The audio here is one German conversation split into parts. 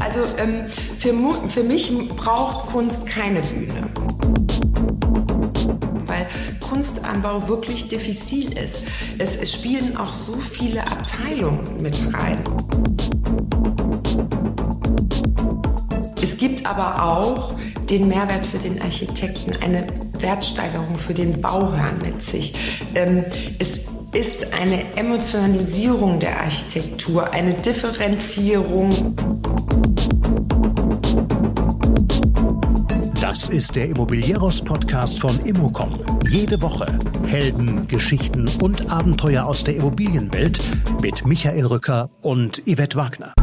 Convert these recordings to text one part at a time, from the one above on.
Also ähm, für, für mich braucht Kunst keine Bühne weil Kunstanbau wirklich diffizil ist. Es, es, spielen auch so viele Abteilungen mit rein. Es gibt aber auch den Mehrwert für den Architekten, eine Wertsteigerung für den Bauherrn mit sich. Ähm, es ist eine Emotionalisierung der Architektur, eine Differenzierung. Das ist der Immobilieros-Podcast von Immocom. Jede Woche Helden, Geschichten und Abenteuer aus der Immobilienwelt mit Michael Rücker und Yvette Wagner.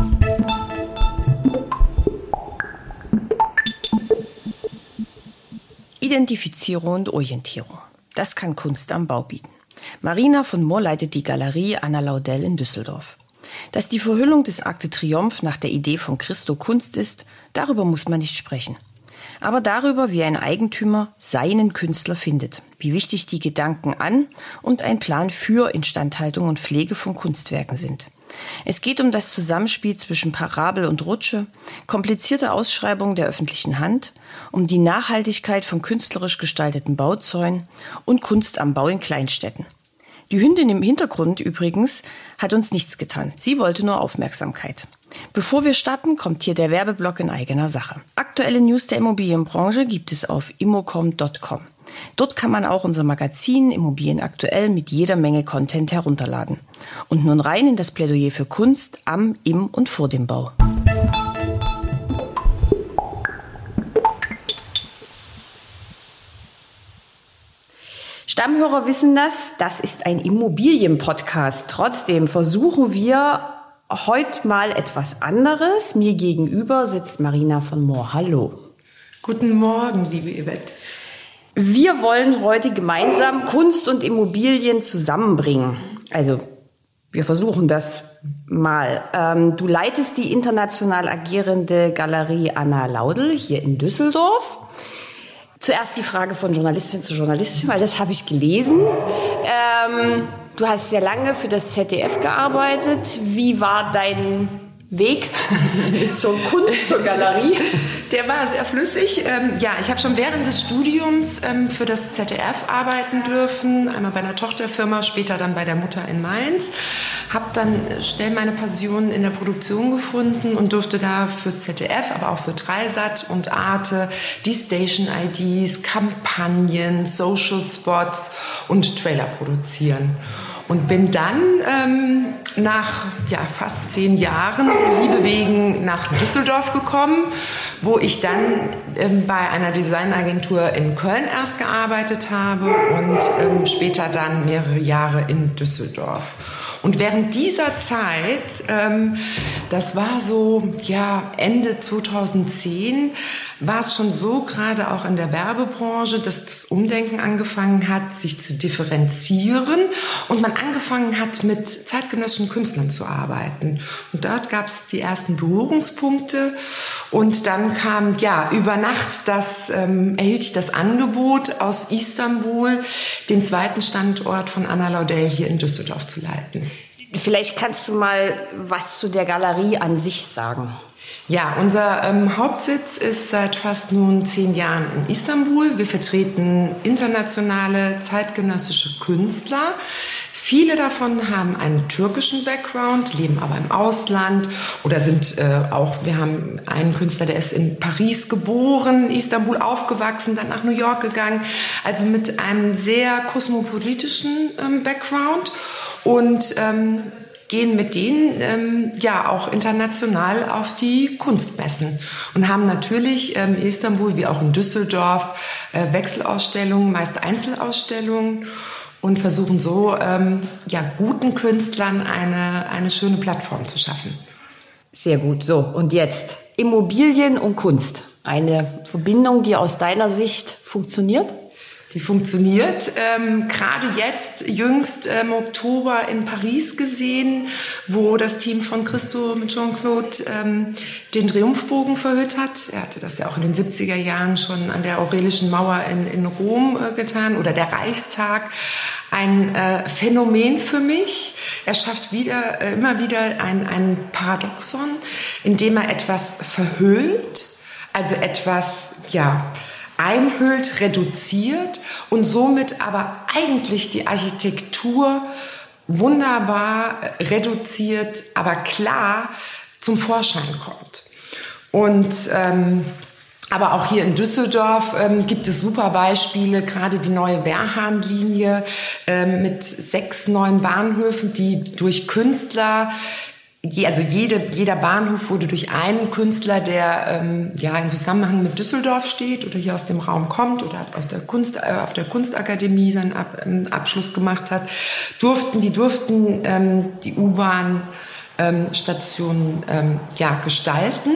Identifizierung und Orientierung. Das kann Kunst am Bau bieten. Marina von Mohr leitet die Galerie Anna Laudel in Düsseldorf. Dass die Verhüllung des Akte Triumph nach der Idee von Christo Kunst ist, darüber muss man nicht sprechen aber darüber, wie ein Eigentümer seinen Künstler findet, wie wichtig die Gedanken an und ein Plan für Instandhaltung und Pflege von Kunstwerken sind. Es geht um das Zusammenspiel zwischen Parabel und Rutsche, komplizierte Ausschreibungen der öffentlichen Hand, um die Nachhaltigkeit von künstlerisch gestalteten Bauzäunen und Kunst am Bau in Kleinstädten. Die Hündin im Hintergrund übrigens hat uns nichts getan. Sie wollte nur Aufmerksamkeit. Bevor wir starten, kommt hier der Werbeblock in eigener Sache. Aktuelle News der Immobilienbranche gibt es auf immocom.com. Dort kann man auch unser Magazin Immobilien aktuell mit jeder Menge Content herunterladen. Und nun rein in das Plädoyer für Kunst am, im und vor dem Bau. Stammhörer wissen das, das ist ein Immobilienpodcast. Trotzdem versuchen wir heute mal etwas anderes. Mir gegenüber sitzt Marina von Mohr. Hallo. Guten Morgen, liebe Yvette. Wir wollen heute gemeinsam Kunst und Immobilien zusammenbringen. Also wir versuchen das mal. Ähm, du leitest die international agierende Galerie Anna Laudel hier in Düsseldorf. Zuerst die Frage von Journalistin zu Journalistin, weil das habe ich gelesen. Ähm, du hast sehr lange für das ZDF gearbeitet. Wie war dein Weg zur Kunst, zur Galerie? Der war sehr flüssig. Ähm, ja, ich habe schon während des Studiums ähm, für das ZDF arbeiten dürfen. Einmal bei einer Tochterfirma, später dann bei der Mutter in Mainz. Habe dann schnell meine Passion in der Produktion gefunden und durfte da fürs ZDF, aber auch für Dreisat und Arte die Station IDs, Kampagnen, Social Spots und Trailer produzieren. Und bin dann ähm, nach ja, fast zehn Jahren der Liebe wegen nach Düsseldorf gekommen, wo ich dann ähm, bei einer Designagentur in Köln erst gearbeitet habe und ähm, später dann mehrere Jahre in Düsseldorf. Und während dieser Zeit, ähm, das war so ja Ende 2010, war es schon so gerade auch in der Werbebranche, dass das Umdenken angefangen hat, sich zu differenzieren und man angefangen hat, mit zeitgenössischen Künstlern zu arbeiten. Und dort gab es die ersten Berührungspunkte und dann kam ja über Nacht das ähm, erhielt ich das Angebot aus Istanbul, den zweiten Standort von Anna Laudel hier in Düsseldorf zu leiten. Vielleicht kannst du mal was zu der Galerie an sich sagen. Ja, unser ähm, Hauptsitz ist seit fast nun zehn Jahren in Istanbul. Wir vertreten internationale zeitgenössische Künstler. Viele davon haben einen türkischen Background, leben aber im Ausland oder sind äh, auch, wir haben einen Künstler, der ist in Paris geboren, Istanbul aufgewachsen, dann nach New York gegangen, also mit einem sehr kosmopolitischen ähm, Background und ähm, gehen mit denen ähm, ja auch international auf die Kunstmessen und haben natürlich ähm, in Istanbul wie auch in Düsseldorf äh, Wechselausstellungen, meist Einzelausstellungen und versuchen so ähm, ja guten Künstlern eine eine schöne Plattform zu schaffen. Sehr gut. So und jetzt Immobilien und Kunst. Eine Verbindung, die aus deiner Sicht funktioniert? Die funktioniert. Ähm, Gerade jetzt, jüngst im ähm, Oktober in Paris gesehen, wo das Team von Christo mit Jean-Claude ähm, den Triumphbogen verhüllt hat. Er hatte das ja auch in den 70er Jahren schon an der Aurelischen Mauer in, in Rom äh, getan oder der Reichstag. ein äh, Phänomen für mich. Er schafft wieder, äh, immer wieder ein, ein Paradoxon, indem er etwas verhüllt, also etwas, ja, einhüllt, reduziert und somit aber eigentlich die Architektur wunderbar reduziert, aber klar zum Vorschein kommt. Und ähm, aber auch hier in Düsseldorf ähm, gibt es super Beispiele, gerade die neue Wehrhahnlinie ähm, mit sechs neuen Bahnhöfen, die durch Künstler also jede, jeder Bahnhof wurde durch einen Künstler, der ähm, ja in Zusammenhang mit Düsseldorf steht oder hier aus dem Raum kommt oder aus der Kunst, äh, auf der Kunstakademie seinen Ab, ähm, Abschluss gemacht hat, durften die durften ähm, die U-Bahn ähm, Stationen ähm, ja, gestalten.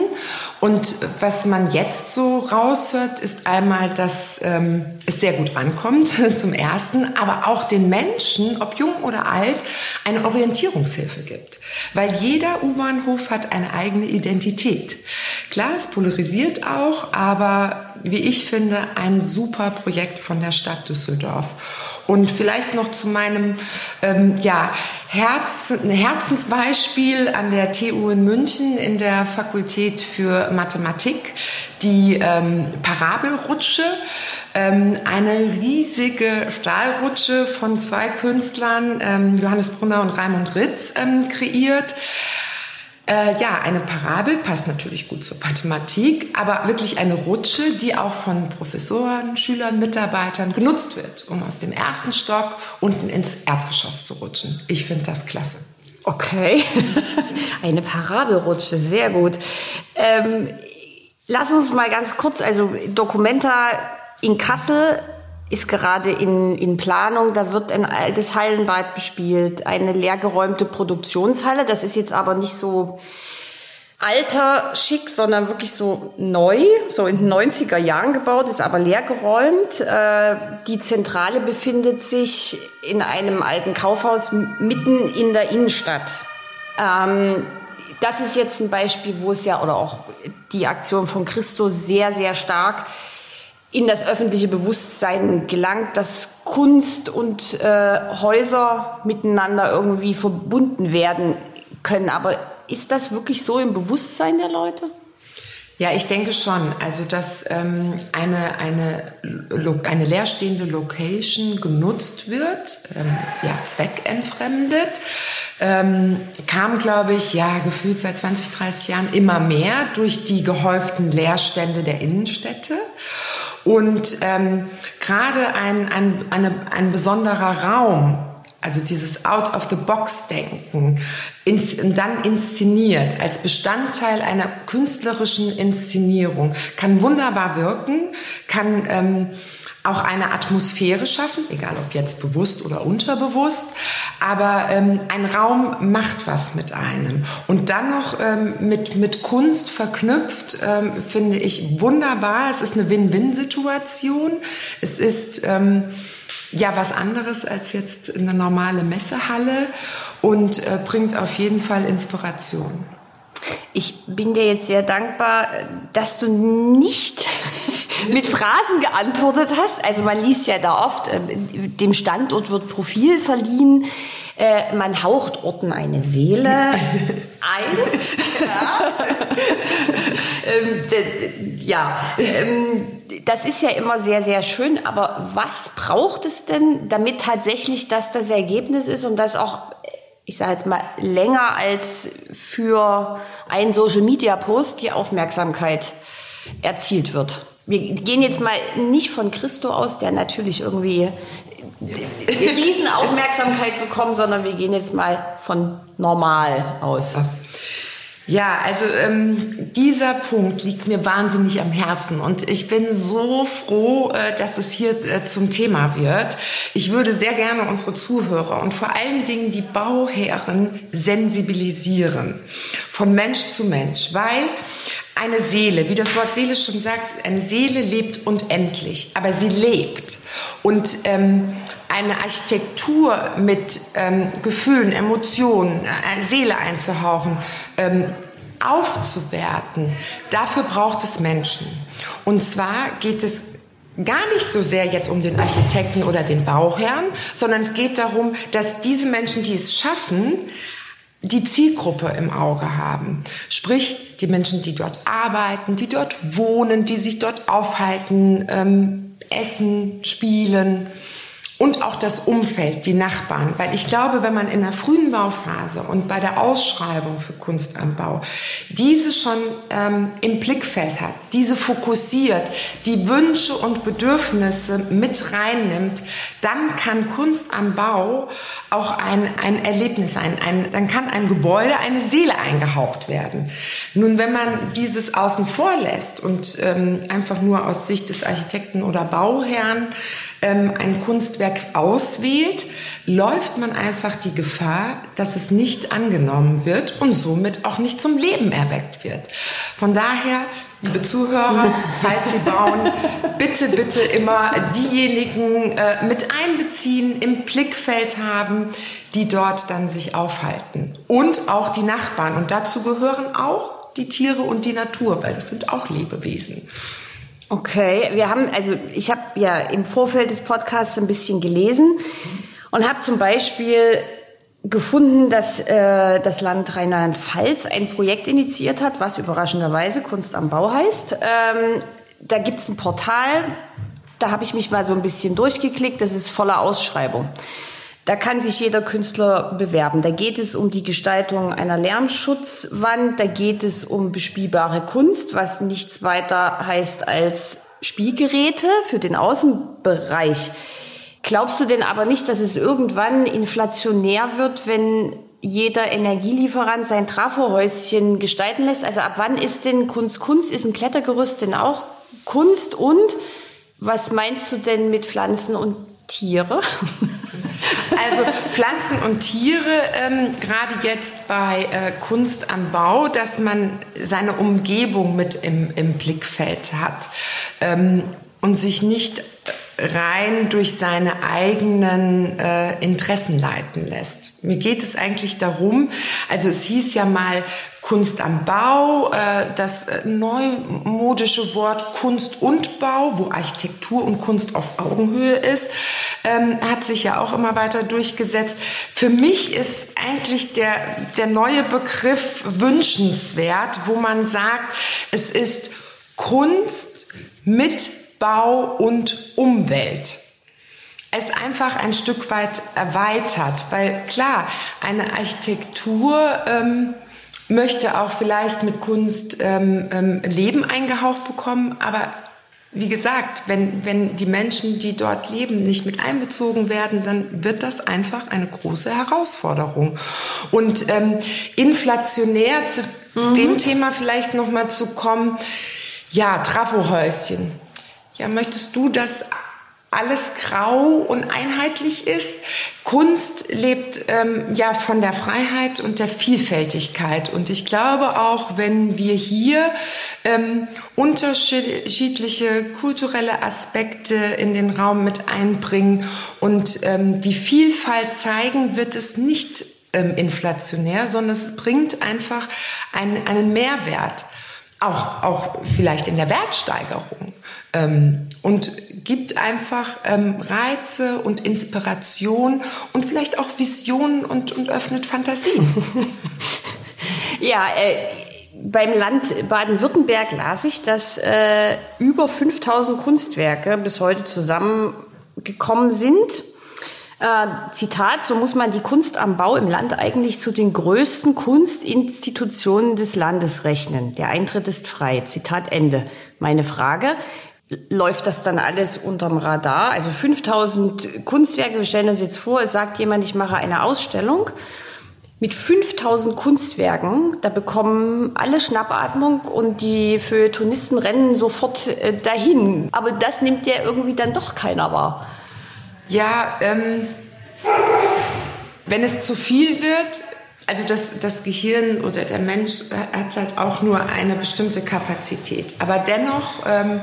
Und was man jetzt so raushört, ist einmal, dass ähm, es sehr gut ankommt zum Ersten, aber auch den Menschen, ob jung oder alt, eine Orientierungshilfe gibt. Weil jeder U-Bahnhof hat eine eigene Identität. Klar, es polarisiert auch, aber wie ich finde, ein super Projekt von der Stadt Düsseldorf. Und vielleicht noch zu meinem ähm, ja, Herz, Herzensbeispiel an der TU in München in der Fakultät für Mathematik, die ähm, Parabelrutsche. Ähm, eine riesige Stahlrutsche von zwei Künstlern, ähm, Johannes Brunner und Raimund Ritz, ähm, kreiert. Äh, ja, eine Parabel passt natürlich gut zur Mathematik, aber wirklich eine Rutsche, die auch von Professoren, Schülern, Mitarbeitern genutzt wird, um aus dem ersten Stock unten ins Erdgeschoss zu rutschen. Ich finde das klasse. Okay, eine Parabelrutsche, sehr gut. Ähm, lass uns mal ganz kurz, also Documenta in Kassel ist gerade in, in Planung. Da wird ein altes Hallenbad bespielt, eine leergeräumte Produktionshalle. Das ist jetzt aber nicht so alter schick, sondern wirklich so neu, so in den 90er Jahren gebaut, ist aber leergeräumt. Äh, die Zentrale befindet sich in einem alten Kaufhaus mitten in der Innenstadt. Ähm, das ist jetzt ein Beispiel, wo es ja, oder auch die Aktion von Christo sehr, sehr stark in das öffentliche Bewusstsein gelangt, dass Kunst und äh, Häuser miteinander irgendwie verbunden werden können. Aber ist das wirklich so im Bewusstsein der Leute? Ja, ich denke schon. Also, dass ähm, eine, eine, eine leerstehende Location genutzt wird, ähm, ja, zweckentfremdet, ähm, kam, glaube ich, ja, gefühlt seit 20, 30 Jahren immer mehr durch die gehäuften Leerstände der Innenstädte. Und ähm, gerade ein, ein, eine, ein besonderer Raum, also dieses Out-of-the-Box-Denken, ins, dann inszeniert als Bestandteil einer künstlerischen Inszenierung, kann wunderbar wirken, kann ähm, auch eine Atmosphäre schaffen, egal ob jetzt bewusst oder unterbewusst, aber ähm, ein Raum macht was mit einem. Und dann noch ähm, mit, mit Kunst verknüpft, ähm, finde ich wunderbar. Es ist eine Win-Win-Situation. Es ist ähm, ja was anderes als jetzt eine normale Messehalle und äh, bringt auf jeden Fall Inspiration. Ich bin dir jetzt sehr dankbar, dass du nicht mit Phrasen geantwortet hast. Also man liest ja da oft, äh, dem Standort wird Profil verliehen. Äh, man haucht Orten eine Seele ein. ähm, ja, ähm, das ist ja immer sehr, sehr schön. Aber was braucht es denn, damit tatsächlich das das Ergebnis ist und das auch ich sage jetzt mal, länger als für einen Social-Media-Post die Aufmerksamkeit erzielt wird. Wir gehen jetzt mal nicht von Christo aus, der natürlich irgendwie riesen Aufmerksamkeit bekommt, sondern wir gehen jetzt mal von normal aus. Ja, also ähm, dieser Punkt liegt mir wahnsinnig am Herzen und ich bin so froh, äh, dass es hier äh, zum Thema wird. Ich würde sehr gerne unsere Zuhörer und vor allen Dingen die Bauherren sensibilisieren von Mensch zu Mensch, weil eine Seele, wie das Wort Seele schon sagt, eine Seele lebt unendlich, aber sie lebt. Und ähm, eine Architektur mit ähm, Gefühlen, Emotionen, äh, Seele einzuhauchen, ähm, aufzuwerten, dafür braucht es Menschen. Und zwar geht es gar nicht so sehr jetzt um den Architekten oder den Bauherrn, sondern es geht darum, dass diese Menschen, die es schaffen, die Zielgruppe im Auge haben. Sprich, die Menschen, die dort arbeiten, die dort wohnen, die sich dort aufhalten, ähm, essen, spielen und auch das Umfeld, die Nachbarn. Weil ich glaube, wenn man in der frühen Bauphase und bei der Ausschreibung für Kunst am Bau diese schon ähm, im Blickfeld hat, diese fokussiert, die Wünsche und Bedürfnisse mit reinnimmt, dann kann Kunst am Bau auch ein, ein Erlebnis sein. Ein, dann kann ein Gebäude eine Seele eingehaucht werden. Nun, wenn man dieses außen vor lässt und ähm, einfach nur aus Sicht des Architekten oder Bauherrn ähm, ein Kunstwerk auswählt, läuft man einfach die Gefahr, dass es nicht angenommen wird und somit auch nicht zum Leben erweckt wird. Von daher, liebe Zuhörer, falls Sie bauen, bitte, bitte immer diejenigen äh, mit einbeziehen, im Blickfeld haben, die dort dann sich aufhalten. Und auch die Nachbarn. Und dazu gehören auch die Tiere und die Natur, weil das sind auch Lebewesen. Okay, wir haben, also ich habe ja im Vorfeld des Podcasts ein bisschen gelesen und habe zum Beispiel gefunden, dass äh, das Land Rheinland-Pfalz ein Projekt initiiert hat, was überraschenderweise Kunst am Bau heißt. Ähm, da gibt's ein Portal, da habe ich mich mal so ein bisschen durchgeklickt, das ist voller Ausschreibung. Da kann sich jeder Künstler bewerben. Da geht es um die Gestaltung einer Lärmschutzwand, da geht es um bespielbare Kunst, was nichts weiter heißt als Spielgeräte für den Außenbereich. Glaubst du denn aber nicht, dass es irgendwann inflationär wird, wenn jeder Energielieferant sein Trafohäuschen gestalten lässt? Also ab wann ist denn Kunst Kunst? Ist ein Klettergerüst denn auch Kunst? Und was meinst du denn mit Pflanzen und Tiere? Also Pflanzen und Tiere, ähm, gerade jetzt bei äh, Kunst am Bau, dass man seine Umgebung mit im, im Blickfeld hat ähm, und sich nicht rein durch seine eigenen äh, Interessen leiten lässt. Mir geht es eigentlich darum, also es hieß ja mal Kunst am Bau, äh, das äh, neumodische Wort Kunst und Bau, wo Architektur und Kunst auf Augenhöhe ist, ähm, hat sich ja auch immer weiter durchgesetzt. Für mich ist eigentlich der, der neue Begriff wünschenswert, wo man sagt, es ist Kunst mit Bau und Umwelt es einfach ein Stück weit erweitert, weil klar, eine Architektur ähm, möchte auch vielleicht mit Kunst ähm, ähm, Leben eingehaucht bekommen, aber wie gesagt, wenn, wenn die Menschen, die dort leben, nicht mit einbezogen werden, dann wird das einfach eine große Herausforderung. Und ähm, inflationär zu mhm. dem Thema vielleicht nochmal zu kommen, ja, Trafohäuschen. Ja, möchtest du das alles grau und einheitlich ist. Kunst lebt ähm, ja von der Freiheit und der Vielfältigkeit. Und ich glaube auch, wenn wir hier ähm, unterschiedliche kulturelle Aspekte in den Raum mit einbringen und ähm, die Vielfalt zeigen, wird es nicht ähm, inflationär, sondern es bringt einfach einen, einen Mehrwert. Auch, auch vielleicht in der Wertsteigerung ähm, und gibt einfach ähm, Reize und Inspiration und vielleicht auch Visionen und, und öffnet Fantasien. ja, äh, beim Land Baden-Württemberg las ich, dass äh, über 5000 Kunstwerke bis heute zusammengekommen sind. Äh, Zitat, so muss man die Kunst am Bau im Land eigentlich zu den größten Kunstinstitutionen des Landes rechnen. Der Eintritt ist frei. Zitat Ende. Meine Frage, läuft das dann alles unterm Radar. Also 5000 Kunstwerke, wir stellen uns jetzt vor, es sagt jemand, ich mache eine Ausstellung mit 5000 Kunstwerken. Da bekommen alle Schnappatmung und die Feuilletonisten rennen sofort äh, dahin. Aber das nimmt ja irgendwie dann doch keiner wahr. Ja, ähm, wenn es zu viel wird, also das, das Gehirn oder der Mensch hat halt auch nur eine bestimmte Kapazität. Aber dennoch ähm,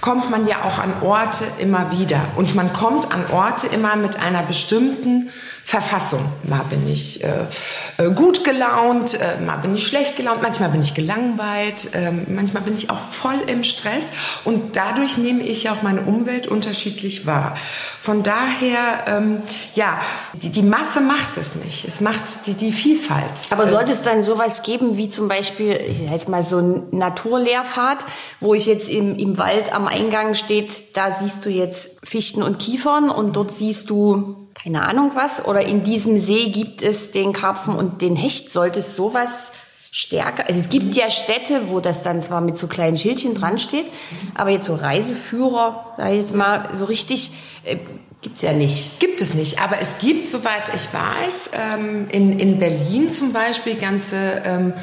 kommt man ja auch an Orte immer wieder. Und man kommt an Orte immer mit einer bestimmten Verfassung. Mal bin ich äh, gut gelaunt, äh, mal bin ich schlecht gelaunt, manchmal bin ich gelangweilt, äh, manchmal bin ich auch voll im Stress und dadurch nehme ich auch meine Umwelt unterschiedlich wahr. Von daher, ähm, ja, die, die, Masse macht es nicht. Es macht die, die Vielfalt. Aber sollte es dann sowas geben wie zum Beispiel, ich jetzt mal so ein Naturlehrpfad, wo ich jetzt im, im Wald am Eingang steht, da siehst du jetzt Fichten und Kiefern und dort siehst du keine Ahnung was. Oder in diesem See gibt es den Karpfen und den Hecht. Sollte es sowas stärker, also es gibt ja Städte, wo das dann zwar mit so kleinen Schildchen dran steht, aber jetzt so Reiseführer, da jetzt mal so richtig, äh, Gibt es ja nicht. Gibt es nicht. Aber es gibt, soweit ich weiß, ähm, in, in Berlin zum Beispiel ganze ähm,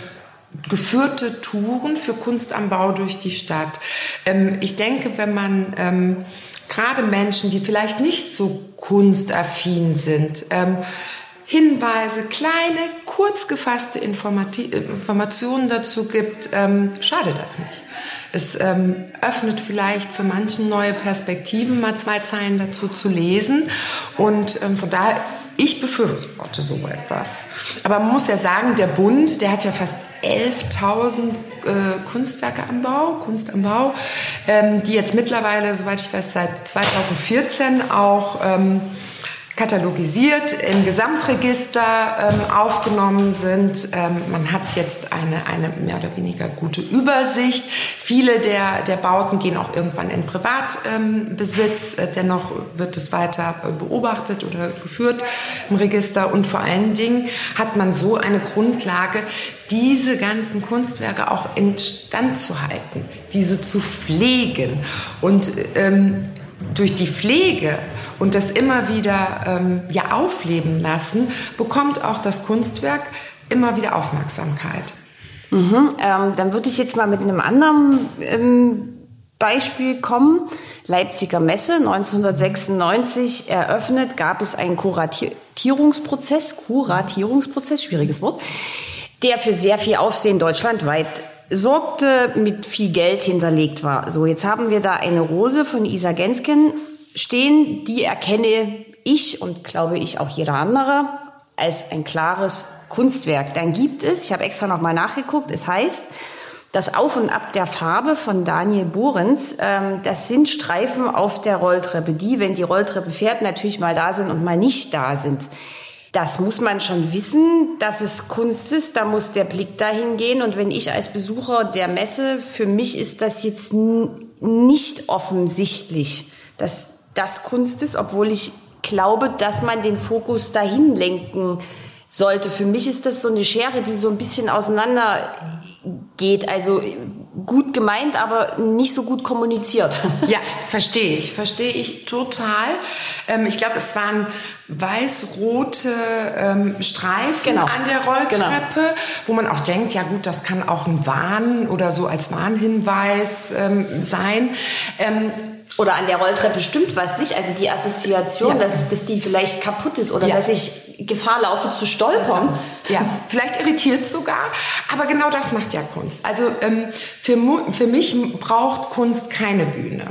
geführte Touren für Kunst am Bau durch die Stadt. Ähm, ich denke, wenn man ähm, gerade Menschen, die vielleicht nicht so kunstaffin sind, ähm, Hinweise, kleine, kurz gefasste Informationen dazu gibt, ähm, schade das nicht. Es ähm, öffnet vielleicht für manchen neue Perspektiven, mal zwei Zeilen dazu zu lesen. Und ähm, von daher, ich befürworte so etwas. Aber man muss ja sagen, der Bund, der hat ja fast 11.000 äh, Kunstwerke am Bau, Kunst am Bau, ähm, die jetzt mittlerweile, soweit ich weiß, seit 2014 auch ähm, katalogisiert, im Gesamtregister ähm, aufgenommen sind. Ähm, man hat jetzt eine, eine mehr oder weniger gute Übersicht. Viele der, der Bauten gehen auch irgendwann in Privatbesitz. Ähm, dennoch wird es weiter äh, beobachtet oder geführt im Register. Und vor allen Dingen hat man so eine Grundlage, diese ganzen Kunstwerke auch instand zu halten, diese zu pflegen. Und ähm, durch die Pflege und das immer wieder ähm, ja, aufleben lassen, bekommt auch das Kunstwerk immer wieder Aufmerksamkeit. Mhm, ähm, dann würde ich jetzt mal mit einem anderen ähm, Beispiel kommen. Leipziger Messe 1996 eröffnet, gab es einen Kuratierungsprozess, Kuratierungsprozess, schwieriges Wort, der für sehr viel Aufsehen deutschlandweit sorgte, mit viel Geld hinterlegt war. So, jetzt haben wir da eine Rose von Isa Gensken stehen, die erkenne ich und glaube ich auch jeder andere als ein klares Kunstwerk. Dann gibt es, ich habe extra nochmal nachgeguckt, es heißt, das Auf und Ab der Farbe von Daniel Bohrens, ähm, das sind Streifen auf der Rolltreppe, die, wenn die Rolltreppe fährt, natürlich mal da sind und mal nicht da sind. Das muss man schon wissen, dass es Kunst ist, da muss der Blick dahin gehen. Und wenn ich als Besucher der Messe, für mich ist das jetzt nicht offensichtlich, dass das Kunst ist, obwohl ich glaube, dass man den Fokus dahin lenken sollte. Für mich ist das so eine Schere, die so ein bisschen auseinander geht. Also gut gemeint, aber nicht so gut kommuniziert. Ja, verstehe ich, verstehe ich total. Ähm, ich glaube, es waren weiß-rote ähm, Streifen genau. an der Rolltreppe, genau. wo man auch denkt, ja gut, das kann auch ein Warn oder so als Warnhinweis ähm, sein. Oder an der Rolltreppe stimmt was nicht. Also die Assoziation, ja. dass, dass die vielleicht kaputt ist oder ja. dass ich Gefahr laufe zu stolpern. Ja, vielleicht irritiert sogar. Aber genau das macht ja Kunst. Also ähm, für, für mich braucht Kunst keine Bühne.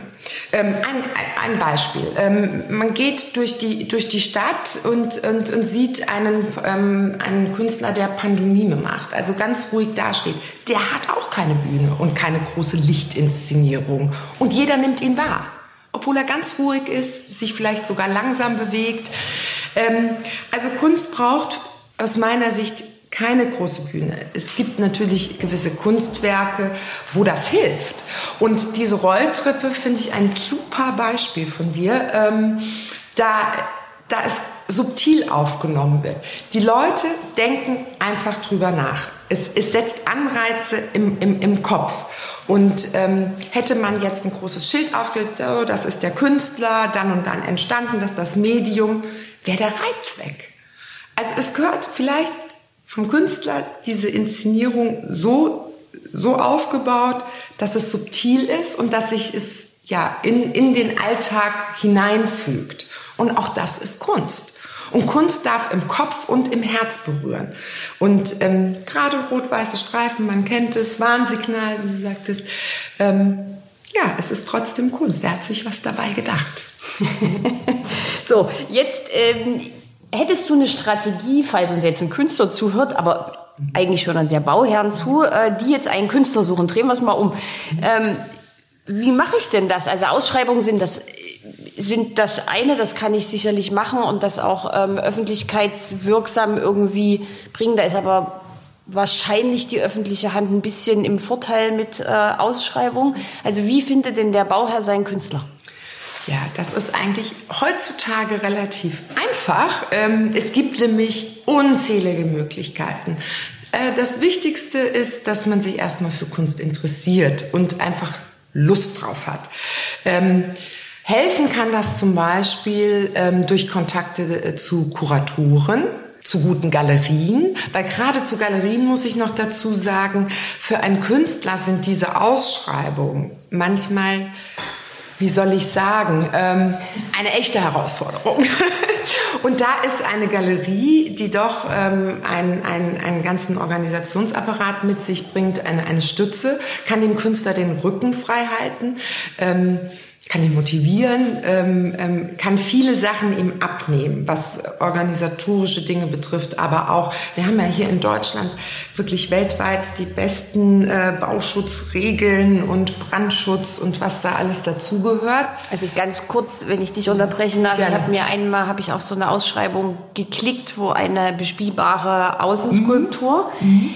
Ähm, ein, ein Beispiel. Ähm, man geht durch die, durch die Stadt und, und, und sieht einen, ähm, einen Künstler, der Pantomime macht, also ganz ruhig dasteht. Der hat auch keine Bühne und keine große Lichtinszenierung. Und jeder nimmt ihn wahr obwohl er ganz ruhig ist, sich vielleicht sogar langsam bewegt. Ähm, also Kunst braucht aus meiner Sicht keine große Bühne. Es gibt natürlich gewisse Kunstwerke, wo das hilft. Und diese Rolltreppe finde ich ein super Beispiel von dir, ähm, da, da es subtil aufgenommen wird. Die Leute denken einfach drüber nach. Es, es setzt Anreize im, im, im Kopf. Und ähm, hätte man jetzt ein großes Schild aufgelegt, oh, das ist der Künstler, dann und dann entstanden, das ist das Medium, wäre der Reiz weg. Also es gehört vielleicht vom Künstler diese Inszenierung so, so aufgebaut, dass es subtil ist und dass sich es ja in, in den Alltag hineinfügt. Und auch das ist Kunst. Und Kunst darf im Kopf und im Herz berühren. Und ähm, gerade rot-weiße Streifen, man kennt es, Warnsignal, wie du sagtest, ähm, ja, es ist trotzdem Kunst. Er hat sich was dabei gedacht. so, jetzt ähm, Hättest du eine Strategie, falls uns jetzt ein Künstler zuhört, aber eigentlich schon an sehr Bauherren zu, äh, die jetzt einen Künstler suchen? Drehen wir es mal um. Ähm, wie mache ich denn das? Also Ausschreibungen sind das sind das eine, das kann ich sicherlich machen und das auch ähm, öffentlichkeitswirksam irgendwie bringen. Da ist aber wahrscheinlich die öffentliche Hand ein bisschen im Vorteil mit äh, Ausschreibung. Also wie findet denn der Bauherr seinen Künstler? Ja, das ist eigentlich heutzutage relativ einfach. Ähm, es gibt nämlich unzählige Möglichkeiten. Äh, das Wichtigste ist, dass man sich erstmal für Kunst interessiert und einfach Lust drauf hat. Ähm, helfen kann das zum Beispiel ähm, durch Kontakte äh, zu Kuratoren zu guten Galerien, weil gerade zu Galerien muss ich noch dazu sagen, für einen Künstler sind diese Ausschreibungen manchmal wie soll ich sagen, ähm, eine echte Herausforderung. Und da ist eine Galerie, die doch ähm, einen, einen, einen ganzen Organisationsapparat mit sich bringt, eine, eine Stütze, kann dem Künstler den Rücken frei halten. Ähm, kann ihn motivieren, ähm, ähm, kann viele Sachen ihm abnehmen, was organisatorische Dinge betrifft, aber auch, wir haben ja hier in Deutschland wirklich weltweit die besten äh, Bauschutzregeln und Brandschutz und was da alles dazugehört. Also ganz kurz, wenn ich dich unterbrechen darf, Gerne. ich habe mir einmal habe ich auf so eine Ausschreibung geklickt, wo eine bespielbare Außenskulptur. Mhm. Mhm.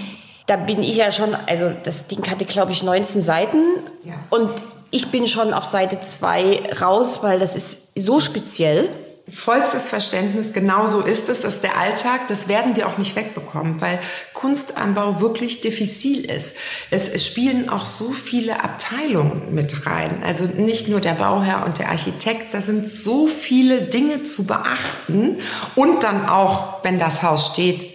Da bin ich ja schon, also das Ding hatte glaube ich 19 Seiten ja. und ich bin schon auf Seite 2 raus, weil das ist so speziell. Vollstes Verständnis, genau so ist es. Das ist der Alltag. Das werden wir auch nicht wegbekommen, weil Kunstanbau wirklich diffizil ist. Es, es spielen auch so viele Abteilungen mit rein. Also nicht nur der Bauherr und der Architekt. Da sind so viele Dinge zu beachten. Und dann auch, wenn das Haus steht,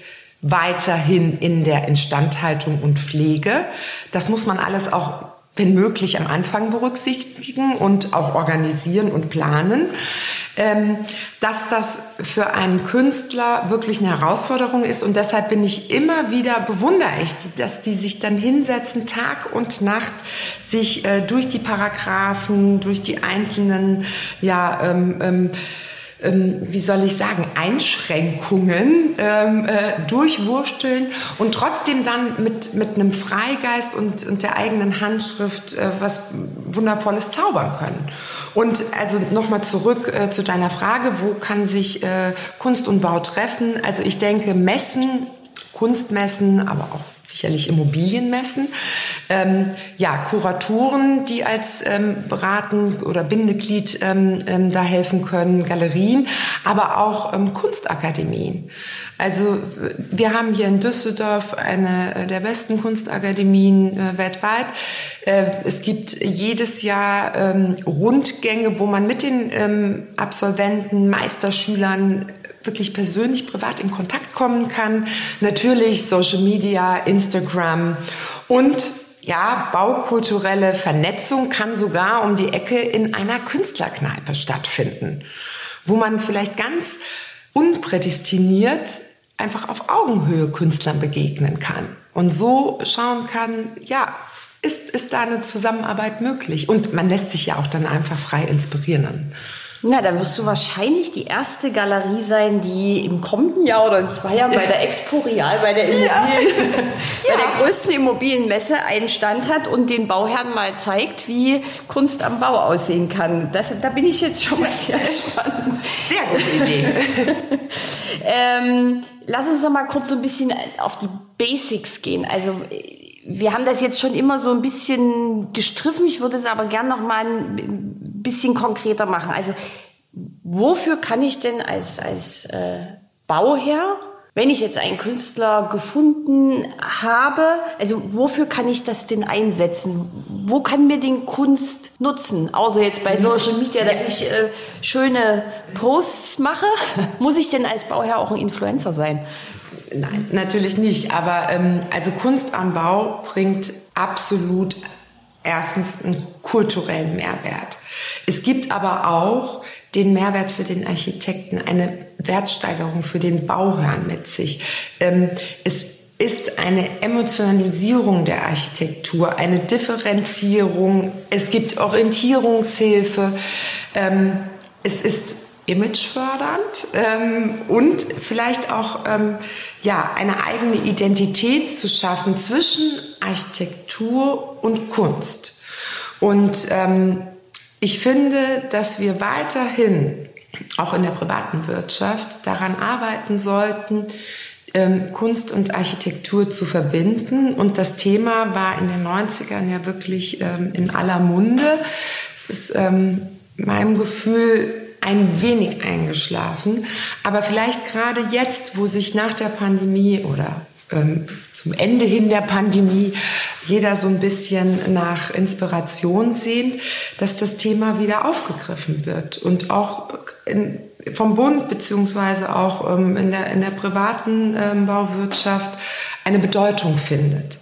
weiterhin in der Instandhaltung und Pflege. Das muss man alles auch wenn möglich am Anfang berücksichtigen und auch organisieren und planen. Ähm, dass das für einen Künstler wirklich eine Herausforderung ist und deshalb bin ich immer wieder bewundere ich, dass die sich dann hinsetzen Tag und Nacht sich äh, durch die Paragraphen, durch die einzelnen ja ähm, ähm, wie soll ich sagen, Einschränkungen ähm, äh, durchwursteln und trotzdem dann mit, mit einem Freigeist und, und der eigenen Handschrift äh, was Wundervolles zaubern können. Und also nochmal zurück äh, zu deiner Frage, wo kann sich äh, Kunst und Bau treffen? Also ich denke, Messen Kunstmessen, aber auch sicherlich Immobilienmessen. Ähm, ja, Kuratoren, die als ähm, Beraten oder Bindeglied ähm, ähm, da helfen können, Galerien, aber auch ähm, Kunstakademien. Also wir haben hier in Düsseldorf eine der besten Kunstakademien äh, weltweit. Äh, es gibt jedes Jahr ähm, Rundgänge, wo man mit den Absolventen, Meisterschülern wirklich persönlich, privat in Kontakt kommen kann. Natürlich Social Media, Instagram und ja, baukulturelle Vernetzung kann sogar um die Ecke in einer Künstlerkneipe stattfinden, wo man vielleicht ganz unprädestiniert einfach auf Augenhöhe Künstlern begegnen kann und so schauen kann, ja, ist, ist da eine Zusammenarbeit möglich? Und man lässt sich ja auch dann einfach frei inspirieren. Na, dann wirst du wahrscheinlich die erste Galerie sein, die im kommenden Jahr oder in zwei Jahren bei der Expo Real, bei der, Immobilien, ja. bei der größten Immobilienmesse einen Stand hat und den Bauherren mal zeigt, wie Kunst am Bau aussehen kann. Das, da bin ich jetzt schon mal sehr gespannt. Sehr gute Idee. ähm, lass uns noch mal kurz so ein bisschen auf die Basics gehen. Also wir haben das jetzt schon immer so ein bisschen gestriffen. Ich würde es aber gern noch mal ein bisschen konkreter machen. Also wofür kann ich denn als, als äh, Bauherr, wenn ich jetzt einen Künstler gefunden habe, also wofür kann ich das denn einsetzen? Wo kann mir den Kunst nutzen? Außer jetzt bei Social Media, dass ich äh, schöne Posts mache. Muss ich denn als Bauherr auch ein Influencer sein? Nein, natürlich nicht. Aber ähm, also Kunst am Bau bringt absolut erstens einen kulturellen Mehrwert. Es gibt aber auch den Mehrwert für den Architekten, eine Wertsteigerung für den Bauherrn mit sich. Ähm, es ist eine Emotionalisierung der Architektur, eine Differenzierung. Es gibt Orientierungshilfe. Ähm, es ist imagefördernd ähm, und vielleicht auch ähm, ja, eine eigene Identität zu schaffen zwischen Architektur und Kunst. Und ähm, ich finde, dass wir weiterhin, auch in der privaten Wirtschaft, daran arbeiten sollten, ähm, Kunst und Architektur zu verbinden. Und das Thema war in den 90ern ja wirklich ähm, in aller Munde. Es ist ähm, meinem Gefühl ein wenig eingeschlafen. Aber vielleicht gerade jetzt, wo sich nach der Pandemie oder ähm, zum Ende hin der Pandemie jeder so ein bisschen nach Inspiration sehnt, dass das Thema wieder aufgegriffen wird und auch in, vom Bund beziehungsweise auch ähm, in, der, in der privaten ähm, Bauwirtschaft eine Bedeutung findet.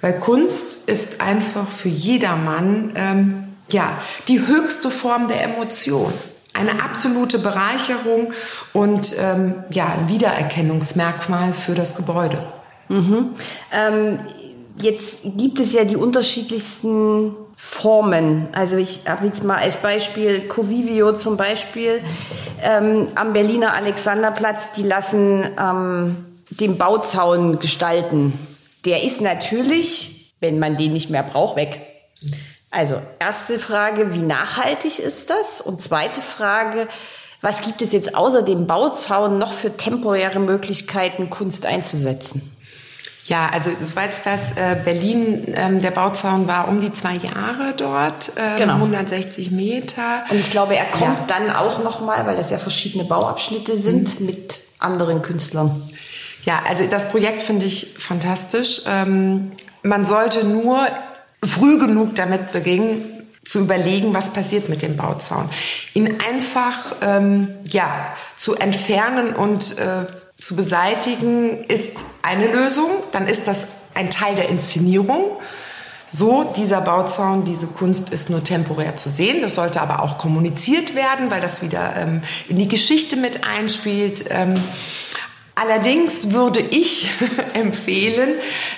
Weil Kunst ist einfach für jedermann ähm, ja, die höchste Form der Emotion. Eine absolute Bereicherung und ähm, ja, ein Wiedererkennungsmerkmal für das Gebäude. Mhm. Ähm, jetzt gibt es ja die unterschiedlichsten Formen. Also ich habe jetzt mal als Beispiel Covivio zum Beispiel ähm, am Berliner Alexanderplatz, die lassen ähm, den Bauzaun gestalten. Der ist natürlich, wenn man den nicht mehr braucht, weg. Also erste Frage, wie nachhaltig ist das? Und zweite Frage, was gibt es jetzt außer dem Bauzaun noch für temporäre Möglichkeiten, Kunst einzusetzen? Ja, also soweit ich weiß, äh, Berlin, ähm, der Bauzaun war um die zwei Jahre dort, ähm, genau. 160 Meter. Und ich glaube, er kommt ja. dann auch nochmal, weil das ja verschiedene Bauabschnitte sind, mhm. mit anderen Künstlern. Ja, also das Projekt finde ich fantastisch. Ähm, man sollte nur früh genug damit beginnen, zu überlegen, was passiert mit dem Bauzaun. Ihn einfach ähm, ja zu entfernen und äh, zu beseitigen ist eine Lösung. Dann ist das ein Teil der Inszenierung. So, dieser Bauzaun, diese Kunst ist nur temporär zu sehen. Das sollte aber auch kommuniziert werden, weil das wieder ähm, in die Geschichte mit einspielt. Ähm, allerdings würde ich empfehlen,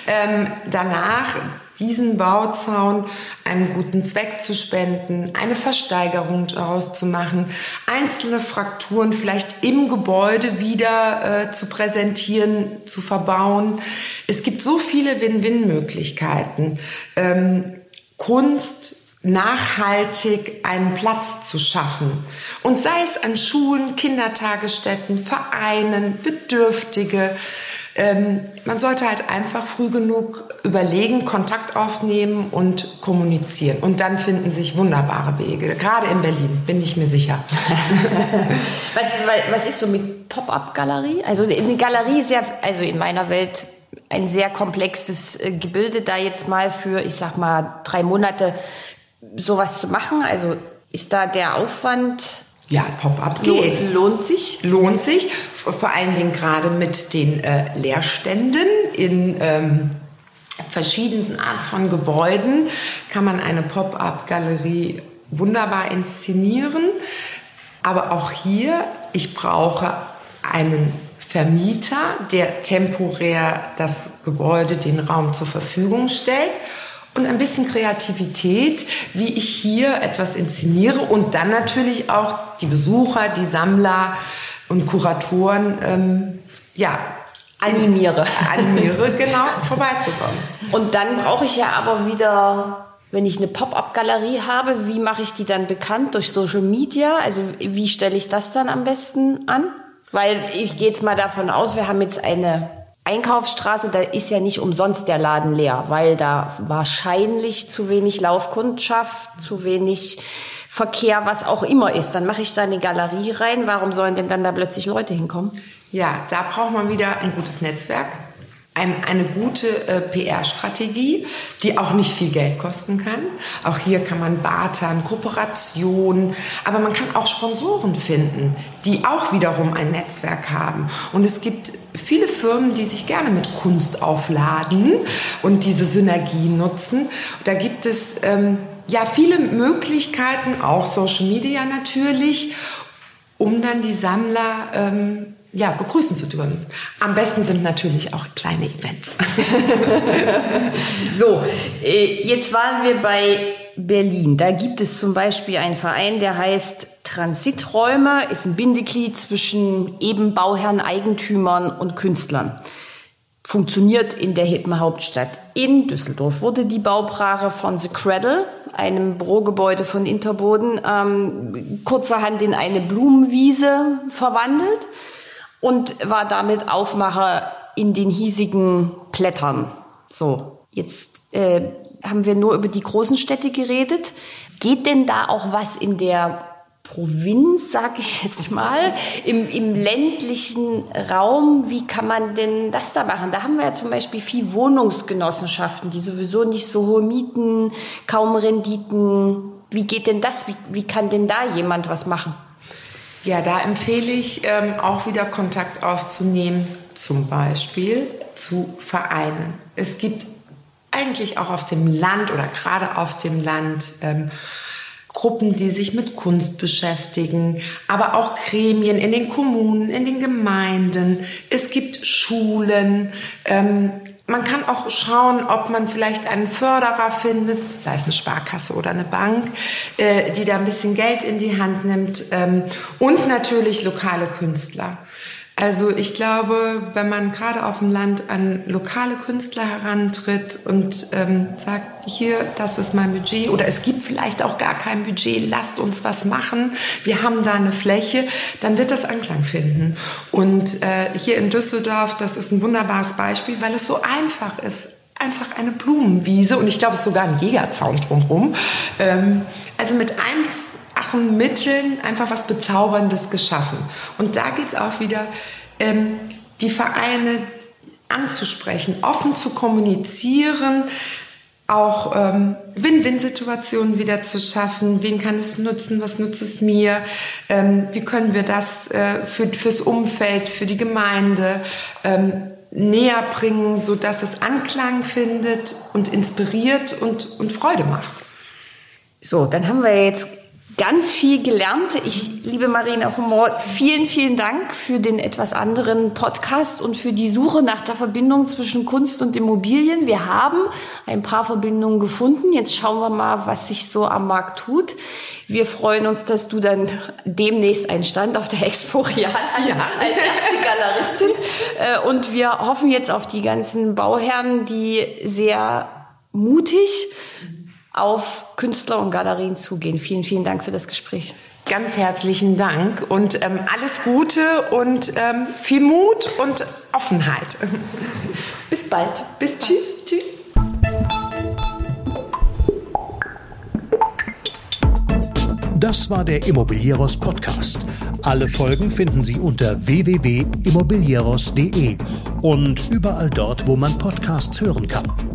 ähm, danach diesen Bauzaun einem guten Zweck zu spenden, eine Versteigerung daraus zu machen, einzelne Frakturen vielleicht im Gebäude wieder äh, zu präsentieren, zu verbauen. Es gibt so viele Win-Win-Möglichkeiten. Ähm, Kunst nachhaltig einen Platz zu schaffen. Und sei es an Schulen, Kindertagesstätten, Vereinen, Bedürftige, ähm, man sollte halt einfach früh genug überlegen, Kontakt aufnehmen und kommunizieren. Und dann finden sich wunderbare Wege. Gerade in Berlin, bin ich mir sicher. was, was ist so mit Pop-up-Galerie? Also eine Galerie ist ja, also in meiner Welt ein sehr komplexes äh, Gebilde, da jetzt mal für, ich sag mal, drei Monate sowas zu machen. Also ist da der Aufwand ja, Pop-up geht. Lohnt sich? Lohnt sich. Vor allen Dingen gerade mit den äh, Leerständen in ähm, verschiedensten Arten von Gebäuden kann man eine Pop-up-Galerie wunderbar inszenieren. Aber auch hier, ich brauche einen Vermieter, der temporär das Gebäude, den Raum zur Verfügung stellt und ein bisschen Kreativität, wie ich hier etwas inszeniere und dann natürlich auch die Besucher, die Sammler und Kuratoren, ähm, ja, animiere. Animiere, genau, vorbeizukommen. Und dann brauche ich ja aber wieder, wenn ich eine Pop-up-Galerie habe, wie mache ich die dann bekannt? Durch Social Media? Also wie stelle ich das dann am besten an? Weil ich gehe jetzt mal davon aus, wir haben jetzt eine Einkaufsstraße, da ist ja nicht umsonst der Laden leer, weil da wahrscheinlich zu wenig Laufkundschaft, zu wenig Verkehr, was auch immer ist. Dann mache ich da eine Galerie rein. Warum sollen denn dann da plötzlich Leute hinkommen? Ja, da braucht man wieder ein gutes Netzwerk eine gute äh, PR-Strategie, die auch nicht viel Geld kosten kann. Auch hier kann man bartern, Kooperationen, aber man kann auch Sponsoren finden, die auch wiederum ein Netzwerk haben. Und es gibt viele Firmen, die sich gerne mit Kunst aufladen und diese Synergien nutzen. Da gibt es ähm, ja viele Möglichkeiten, auch Social Media natürlich, um dann die Sammler ähm, ja, begrüßen zu dürfen. Am besten sind natürlich auch kleine Events. so, äh, jetzt waren wir bei Berlin. Da gibt es zum Beispiel einen Verein, der heißt Transiträume, ist ein Bindeglied zwischen eben Bauherren, Eigentümern und Künstlern. Funktioniert in der hippen Hauptstadt. In Düsseldorf wurde die Bauprache von The Cradle, einem Bürogebäude von Interboden, ähm, kurzerhand in eine Blumenwiese verwandelt und war damit Aufmacher in den hiesigen Plättern. So, jetzt äh, haben wir nur über die großen Städte geredet. Geht denn da auch was in der Provinz, sag ich jetzt mal, im, im ländlichen Raum, wie kann man denn das da machen? Da haben wir ja zum Beispiel viel Wohnungsgenossenschaften, die sowieso nicht so hohe Mieten, kaum Renditen. Wie geht denn das? Wie, wie kann denn da jemand was machen? Ja, da empfehle ich ähm, auch wieder Kontakt aufzunehmen, zum Beispiel zu Vereinen. Es gibt eigentlich auch auf dem Land oder gerade auf dem Land ähm, Gruppen, die sich mit Kunst beschäftigen, aber auch Gremien in den Kommunen, in den Gemeinden. Es gibt Schulen. Ähm, man kann auch schauen, ob man vielleicht einen Förderer findet, sei es eine Sparkasse oder eine Bank, äh, die da ein bisschen Geld in die Hand nimmt. Ähm, und natürlich lokale Künstler. Also ich glaube, wenn man gerade auf dem Land an lokale Künstler herantritt und ähm, sagt, hier, das ist mein Budget oder es gibt vielleicht auch gar kein Budget, lasst uns was machen, wir haben da eine Fläche, dann wird das Anklang finden. Und äh, hier in Düsseldorf, das ist ein wunderbares Beispiel, weil es so einfach ist. Einfach eine Blumenwiese und ich glaube, es ist sogar ein Jägerzaun drumherum. Ähm, also mit einem einfachen Mitteln einfach was Bezauberndes geschaffen. Und da geht es auch wieder, ähm, die Vereine anzusprechen, offen zu kommunizieren, auch ähm, Win-Win-Situationen wieder zu schaffen. Wen kann es nutzen? Was nutzt es mir? Ähm, wie können wir das äh, für, fürs Umfeld, für die Gemeinde ähm, näher bringen, so dass es Anklang findet und inspiriert und, und Freude macht? So, dann haben wir jetzt ganz viel gelernt. Ich, liebe Marina von Moor, vielen, vielen Dank für den etwas anderen Podcast und für die Suche nach der Verbindung zwischen Kunst und Immobilien. Wir haben ein paar Verbindungen gefunden. Jetzt schauen wir mal, was sich so am Markt tut. Wir freuen uns, dass du dann demnächst einen Stand auf der Expo Real ja. als erste Galeristin. Äh, und wir hoffen jetzt auf die ganzen Bauherren, die sehr mutig auf Künstler und Galerien zugehen. Vielen, vielen Dank für das Gespräch. Ganz herzlichen Dank und ähm, alles Gute und ähm, viel Mut und Offenheit. Bis bald. Bis tschüss. Tschüss. Das war der Immobilieros Podcast. Alle Folgen finden Sie unter www.immobilieros.de und überall dort, wo man Podcasts hören kann.